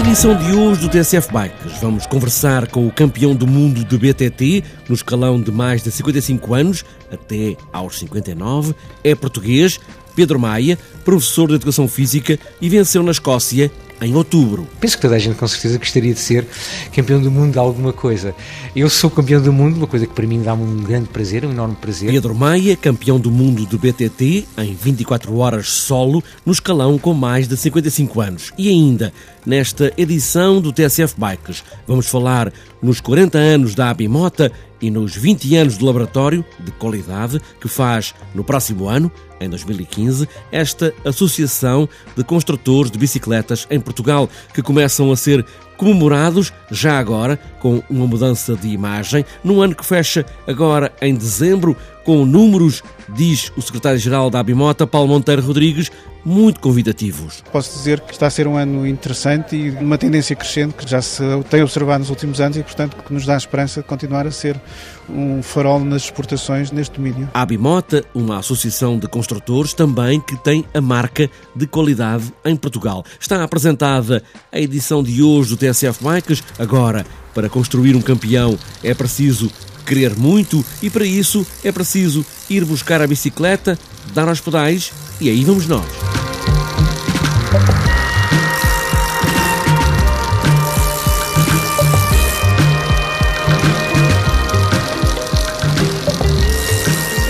edição de hoje do TSF Bikes, vamos conversar com o campeão do mundo de BTT no escalão de mais de 55 anos, até aos 59. É português, Pedro Maia, professor de Educação Física e venceu na Escócia em outubro. Penso que toda a gente com certeza gostaria de ser campeão do mundo de alguma coisa. Eu sou campeão do mundo, uma coisa que para mim dá-me um grande prazer, um enorme prazer. Pedro Maia, campeão do mundo de BTT em 24 horas solo, no escalão com mais de 55 anos. E ainda, nesta edição do TSF Bikes, vamos falar nos 40 anos da Abimota e nos 20 anos de laboratório de qualidade que faz no próximo ano, em 2015, esta Associação de Construtores de Bicicletas em Portugal, que começam a ser comemorados já agora com uma mudança de imagem, num ano que fecha agora em dezembro, com números, diz o secretário-geral da Abimota, Paulo Monteiro Rodrigues, muito convidativos. Posso dizer que está a ser um ano interessante e uma tendência crescente que já se tem observado nos últimos anos e, portanto, que nos dá a esperança de continuar a ser um farol nas exportações neste domínio. A Abimota, uma associação de construtores também que tem a marca de qualidade em Portugal. Está apresentada a edição de hoje do TSF Bikes. Agora, para construir um campeão é preciso querer muito e para isso é preciso ir buscar a bicicleta, dar aos pedais e aí vamos nós.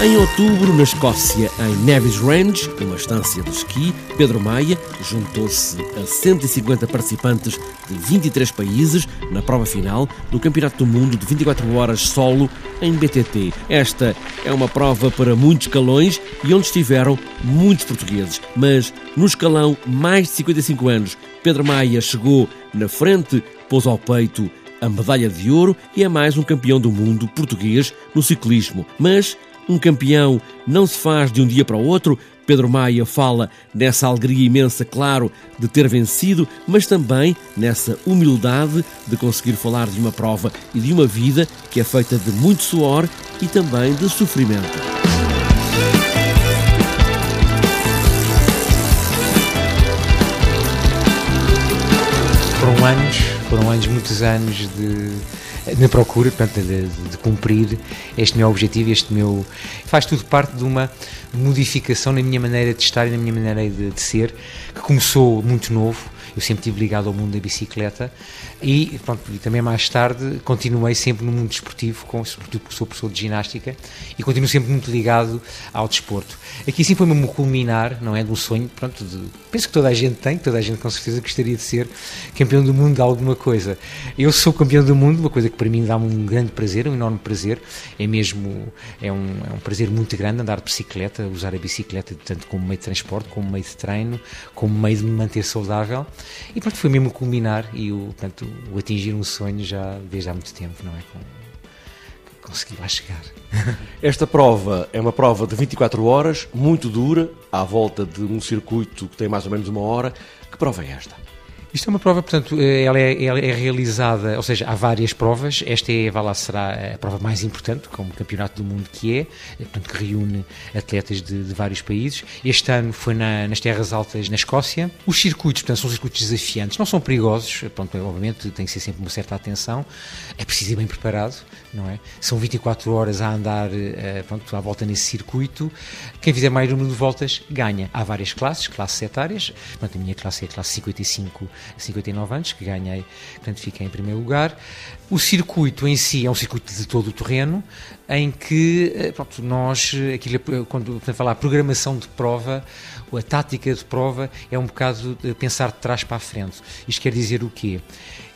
Em outubro, na Escócia, em Nevis Range, uma estância de esqui, Pedro Maia juntou-se a 150 participantes de 23 países na prova final do Campeonato do Mundo de 24 horas solo em BTT. Esta é uma prova para muitos escalões e onde estiveram muitos portugueses, mas no escalão mais de 55 anos, Pedro Maia chegou na frente, pôs ao peito a medalha de ouro e é mais um campeão do mundo português no ciclismo. Mas um campeão não se faz de um dia para o outro. Pedro Maia fala nessa alegria imensa, claro, de ter vencido, mas também nessa humildade de conseguir falar de uma prova e de uma vida que é feita de muito suor e também de sofrimento. Foram anos, foram anos, muitos anos de na procura portanto, de, de, cumprir este meu objetivo, este meu. faz tudo parte de uma modificação na minha maneira de estar e na minha maneira de, de ser, que começou muito novo eu sempre estive ligado ao mundo da bicicleta e, pronto, e também mais tarde continuei sempre no mundo desportivo, com, porque sou professor de ginástica e continuo sempre muito ligado ao desporto. Aqui sim foi mesmo culminar, não é, de um sonho, pronto, de, penso que toda a gente tem, toda a gente com certeza gostaria de ser campeão do mundo de alguma coisa. Eu sou campeão do mundo, uma coisa que para mim dá-me um grande prazer, um enorme prazer, é mesmo, é um, é um prazer muito grande andar de bicicleta, usar a bicicleta tanto como meio de transporte, como meio de treino, como meio de me manter saudável e pronto, foi mesmo culminar e o, portanto, o atingir um sonho já desde há muito tempo, não é? Com, consegui lá chegar. Esta prova é uma prova de 24 horas, muito dura, à volta de um circuito que tem mais ou menos uma hora. Que prova é esta? Isto é uma prova, portanto, eh, ela é, ela é, realizada, ou seja, há várias provas. Esta é, vai lá, será a prova mais importante, como Campeonato do Mundo que é, eh, portanto, que reúne atletas de, de vários países. Este ano foi na, nas Terras Altas, na Escócia. Os circuitos, portanto, são circuitos desafiantes, não são perigosos, pronto, obviamente tem que ser sempre uma certa atenção. É preciso ir bem preparado, não é? São 24 horas a andar, eh, pronto, à volta nesse circuito. Quem fizer mais número de voltas ganha. Há várias classes, classes etárias. Portanto, a minha classe é a classe 55 59 anos, que ganhei, portanto fiquei em primeiro lugar. O circuito em si é um circuito de todo o terreno, em que eh, pronto, nós, aquilo, quando falar programação de prova, a tática de prova é um bocado pensar de trás para a frente. Isto quer dizer o quê?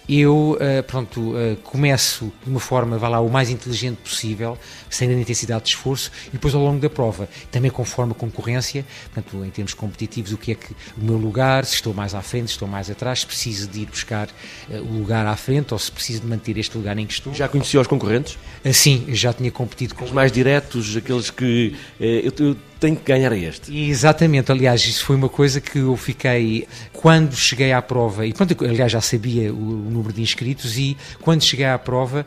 Eu uh, pronto, uh, começo de uma forma, vá lá, o mais inteligente possível, sem a intensidade de esforço, e depois ao longo da prova, também conforme a concorrência, portanto, em termos competitivos, o que é que o meu lugar, se estou mais à frente, se estou mais atrás, se preciso de ir buscar uh, o lugar à frente ou se preciso de manter este lugar em que estou. Já conhecia os concorrentes? sim, já tinha competido com os mais diretos, aqueles que eu, eu tenho que ganhar este. Exatamente, aliás, isso foi uma coisa que eu fiquei, quando cheguei à prova, e pronto, aliás já sabia o, o número de inscritos, e quando cheguei à prova,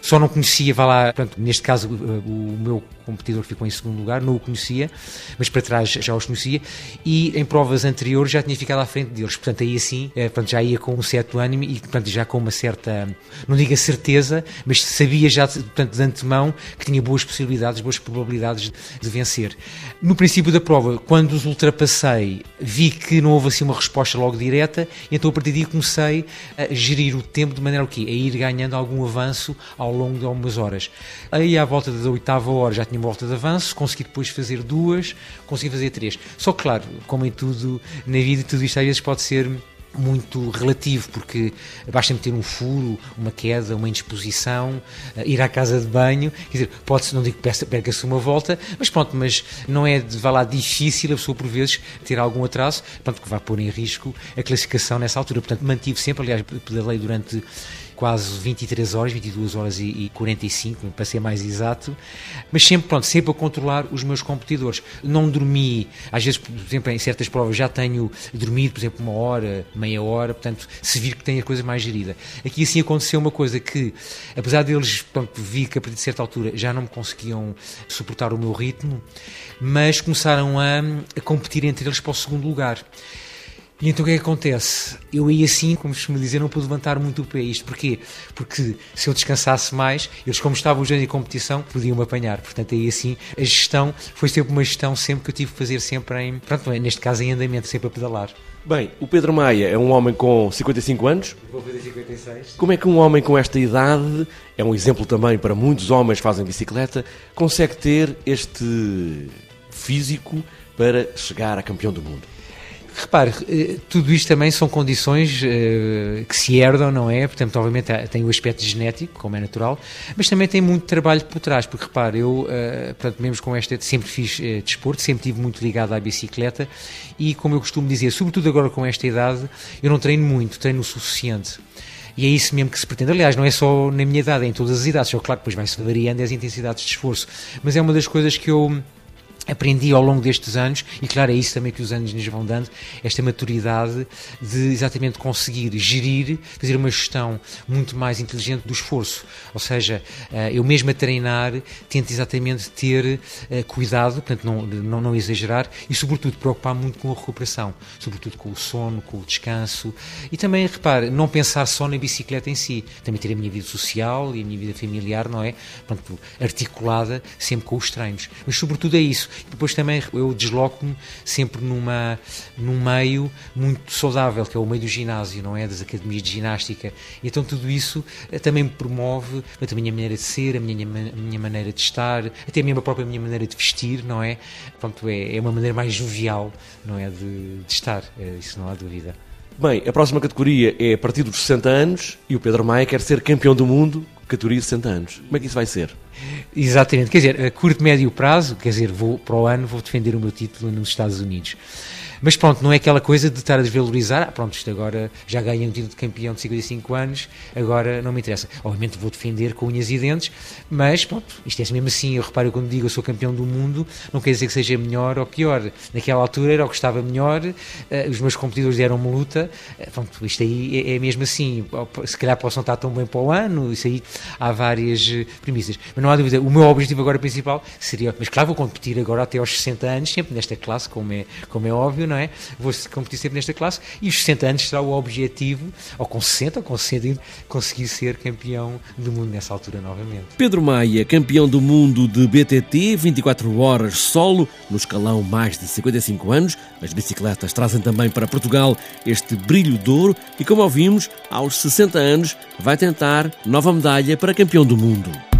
Só não conhecia, vá lá, portanto, neste caso, o meu competidor que ficou em segundo lugar, não o conhecia, mas para trás já os conhecia, e em provas anteriores já tinha ficado à frente deles. Portanto, aí assim, eh, portanto, já ia com um certo ânimo e, portanto, já com uma certa, não diga certeza, mas sabia já, portanto, de antemão que tinha boas possibilidades, boas probabilidades de vencer. No princípio da prova, quando os ultrapassei, vi que não houve assim uma resposta logo direta, e então a partir daí comecei a gerir o tempo de maneira o quê? A ir ganhando algum avanço ao longo de algumas horas. Aí à volta da oitava hora já tinha uma volta de avanço, consegui depois fazer duas, consegui fazer três. Só que, claro, como em tudo na vida, tudo isto às vezes pode ser muito relativo, porque basta-me ter um furo, uma queda, uma indisposição, uh, ir à casa de banho, quer dizer, pode-se, não digo que perca-se uma volta, mas pronto, mas não é, vá lá, difícil a pessoa por vezes ter algum atraso, pronto, que vai pôr em risco a classificação nessa altura, portanto mantive sempre, aliás, pedalei durante quase 23 horas, 22 horas e, e 45, para ser mais exato, mas sempre, pronto, sempre a controlar os meus competidores. Não dormi, às vezes, por exemplo, em certas provas já tenho dormido, por exemplo, uma hora, meia hora, portanto, se vir que tem a coisa mais gerida. Aqui assim aconteceu uma coisa que, apesar deles, pronto, vi que a partir de certa altura já não me conseguiam suportar o meu ritmo, mas começaram a, a competir entre eles para o segundo lugar. E então o que é que acontece? Eu aí assim, como se me dizer, não pude levantar muito o pé. Isto porquê? Porque se eu descansasse mais, eles como estavam os dois em competição, podiam-me apanhar. Portanto, aí assim, a gestão foi sempre uma gestão sempre que eu tive que fazer sempre em, pronto, neste caso em andamento, sempre a pedalar. Bem, o Pedro Maia é um homem com 55 anos. Vou fazer 56. Como é que um homem com esta idade, é um exemplo também para muitos homens que fazem bicicleta, consegue ter este físico para chegar a campeão do mundo? Repare, eh, tudo isto também são condições uh, que se herdam, não é? Portanto, obviamente tem o aspecto genético, como é natural, mas também tem muito trabalho por trás, porque repare, eu, uh, portanto, mesmo com esta, sempre fiz desporto, sempre estive muito ligado à bicicleta e, como eu costumo dizer, sobretudo agora com esta idade, eu não treino muito, treino o suficiente. E é isso mesmo que se pretende. Aliás, não é só na minha idade, é em todas as idades. Só claro que depois vai-se variando as intensidades de esforço. Mas é uma das coisas que eu aprendi ao longo destes anos, e claro, é isso também que os anos nos vão dando, esta maturidade de exatamente conseguir gerir, fazer uma gestão muito mais inteligente do esforço. Ou seja, eh, eu mesmo a treinar tento exatamente ter eh, cuidado, portanto, não, não, não exagerar e, sobretudo, preocupar muito com a recuperação, sobretudo com o sono, com o descanso e também, repare, não pensar só na bicicleta em si, também ter a minha vida social e a minha vida familiar, não é? Portanto, articulada sempre com os treinos. Mas, sobretudo, é isso depois também eu desloco-me sempre numa, num meio muito saudável, que é o meio do ginásio, não é? Das academias de ginástica. Então tudo isso eh, também me promove a minha maneira de ser, a minha, a minha maneira de estar, até a própria minha maneira de vestir, não é? Pronto, é, é uma maneira mais jovial, não é? De, de estar, é, isso não há dúvida. Bem, a próxima categoria é a partir dos 60 anos e o Pedro Maia quer ser campeão do mundo, categoria de 60 anos. Como é que isso vai ser? Exatamente, quer dizer, a curto, médio prazo, quer dizer, vou para o ano, vou defender o meu título nos Estados Unidos. Mas pronto, não é aquela coisa de estar a desvalorizar, ah, pronto, isto agora já ganhei um título de campeão de 55 anos, agora não me interessa. Obviamente vou defender com unhas e dentes, mas pronto, isto é mesmo assim, eu reparo quando digo eu sou campeão do mundo, não quer dizer que seja melhor ou pior. Naquela altura era o que estava melhor, uh, os meus competidores deram-me luta, uh, pronto, isto aí é, é, mesmo assim, se calhar possam estar tão bem para o ano, isso aí há várias eh, premissas. Mas não há dúvida, o meu objetivo agora principal seria, mas claro, vou competir agora até aos 60 anos, sempre nesta classe, como é, como é óbvio, não é? Vou competir sempre nesta classe e os 60 anos será o objetivo, ou com 60 ou com 60, conseguir ser campeão do mundo nessa altura novamente. Pedro Maia, campeão do mundo de BTT, 24 horas solo, no escalão mais de 55 anos. As bicicletas trazem também para Portugal este brilho de ouro e, como ouvimos, aos 60 anos vai tentar nova medalha para campeão do mundo.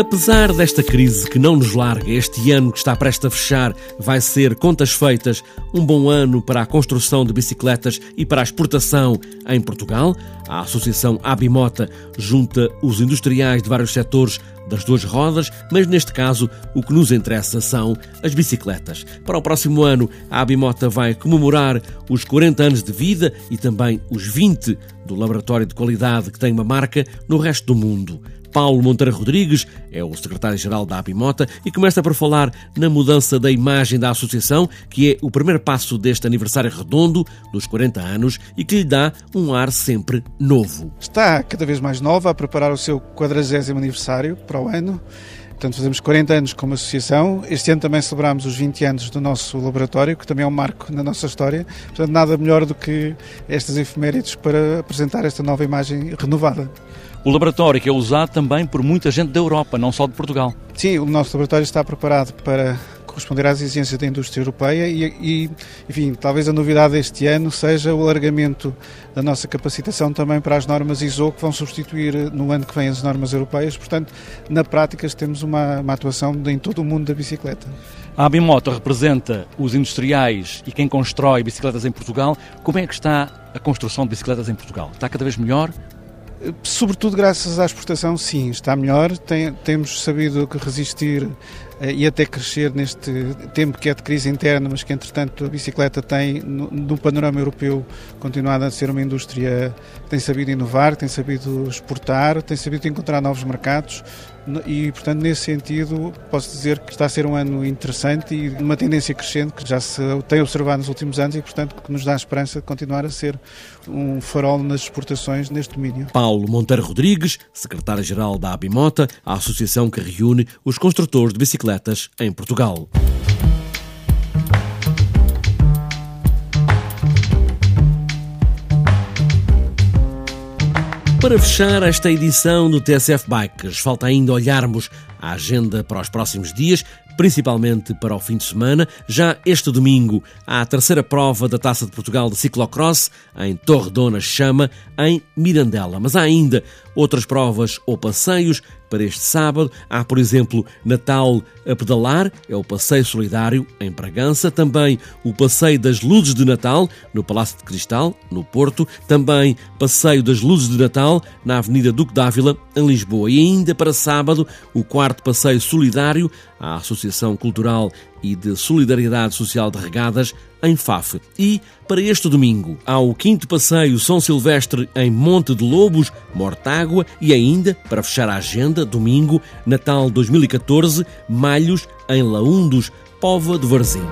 Apesar desta crise que não nos larga, este ano que está prestes a fechar vai ser, contas feitas, um bom ano para a construção de bicicletas e para a exportação em Portugal. A Associação Abimota junta os industriais de vários setores das duas rodas, mas neste caso o que nos interessa são as bicicletas. Para o próximo ano, a Abimota vai comemorar os 40 anos de vida e também os 20 do laboratório de qualidade que tem uma marca no resto do mundo. Paulo Monteiro Rodrigues é o secretário-geral da Abimota e começa por falar na mudança da imagem da associação, que é o primeiro passo deste aniversário redondo dos 40 anos e que lhe dá um ar sempre novo. Está cada vez mais nova a preparar o seu 40 aniversário para o ano. Portanto, fazemos 40 anos como associação. Este ano também celebramos os 20 anos do nosso laboratório, que também é um marco na nossa história. Portanto, nada melhor do que estas efemérides para apresentar esta nova imagem renovada. O laboratório que é usado também por muita gente da Europa, não só de Portugal. Sim, o nosso laboratório está preparado para corresponder às exigências da indústria europeia e, e, enfim, talvez a novidade deste ano seja o alargamento da nossa capacitação também para as normas ISO que vão substituir no ano que vem as normas europeias. Portanto, na prática temos uma, uma atuação em todo o mundo da bicicleta. A Abimoto representa os industriais e quem constrói bicicletas em Portugal. Como é que está a construção de bicicletas em Portugal? Está cada vez melhor? Sobretudo graças à exportação, sim, está melhor. Tem, temos sabido que resistir eh, e até crescer neste tempo que é de crise interna, mas que entretanto a bicicleta tem, no, no panorama europeu, continuado a ser uma indústria que tem sabido inovar, tem sabido exportar, tem sabido encontrar novos mercados e, portanto, nesse sentido, posso dizer que está a ser um ano interessante e uma tendência crescente que já se tem observado nos últimos anos e, portanto, que nos dá a esperança de continuar a ser um farol nas exportações neste domínio. Paulo Monteiro Rodrigues, secretário-geral da Abimota, a associação que reúne os construtores de bicicletas em Portugal. Para fechar esta edição do TSF Bikes, falta ainda olharmos a agenda para os próximos dias, principalmente para o fim de semana. Já este domingo há a terceira prova da Taça de Portugal de ciclocross em Torredona Chama, em Mirandela. Mas há ainda outras provas ou passeios para este sábado. Há, por exemplo, Natal a pedalar, é o passeio solidário em Bragança, também o passeio das luzes de Natal no Palácio de Cristal, no Porto, também passeio das luzes de Natal na Avenida Duque d'Ávila, em Lisboa. E ainda para sábado, o quarto passeio solidário à Associação Cultural e de Solidariedade Social de Regadas em Faf. E, para este domingo, há o quinto passeio São Silvestre em Monte de Lobos, Mortágua e ainda, para fechar a agenda, domingo, Natal 2014, Malhos em Laundos, Pova de Varzim.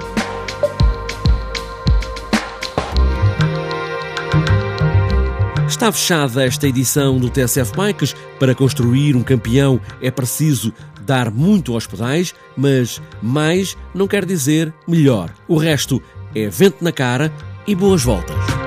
Está fechada esta edição do TSF Bikes. Para construir um campeão é preciso dar muito aos pedais, mas mais não quer dizer melhor. O resto é vento na cara e boas voltas.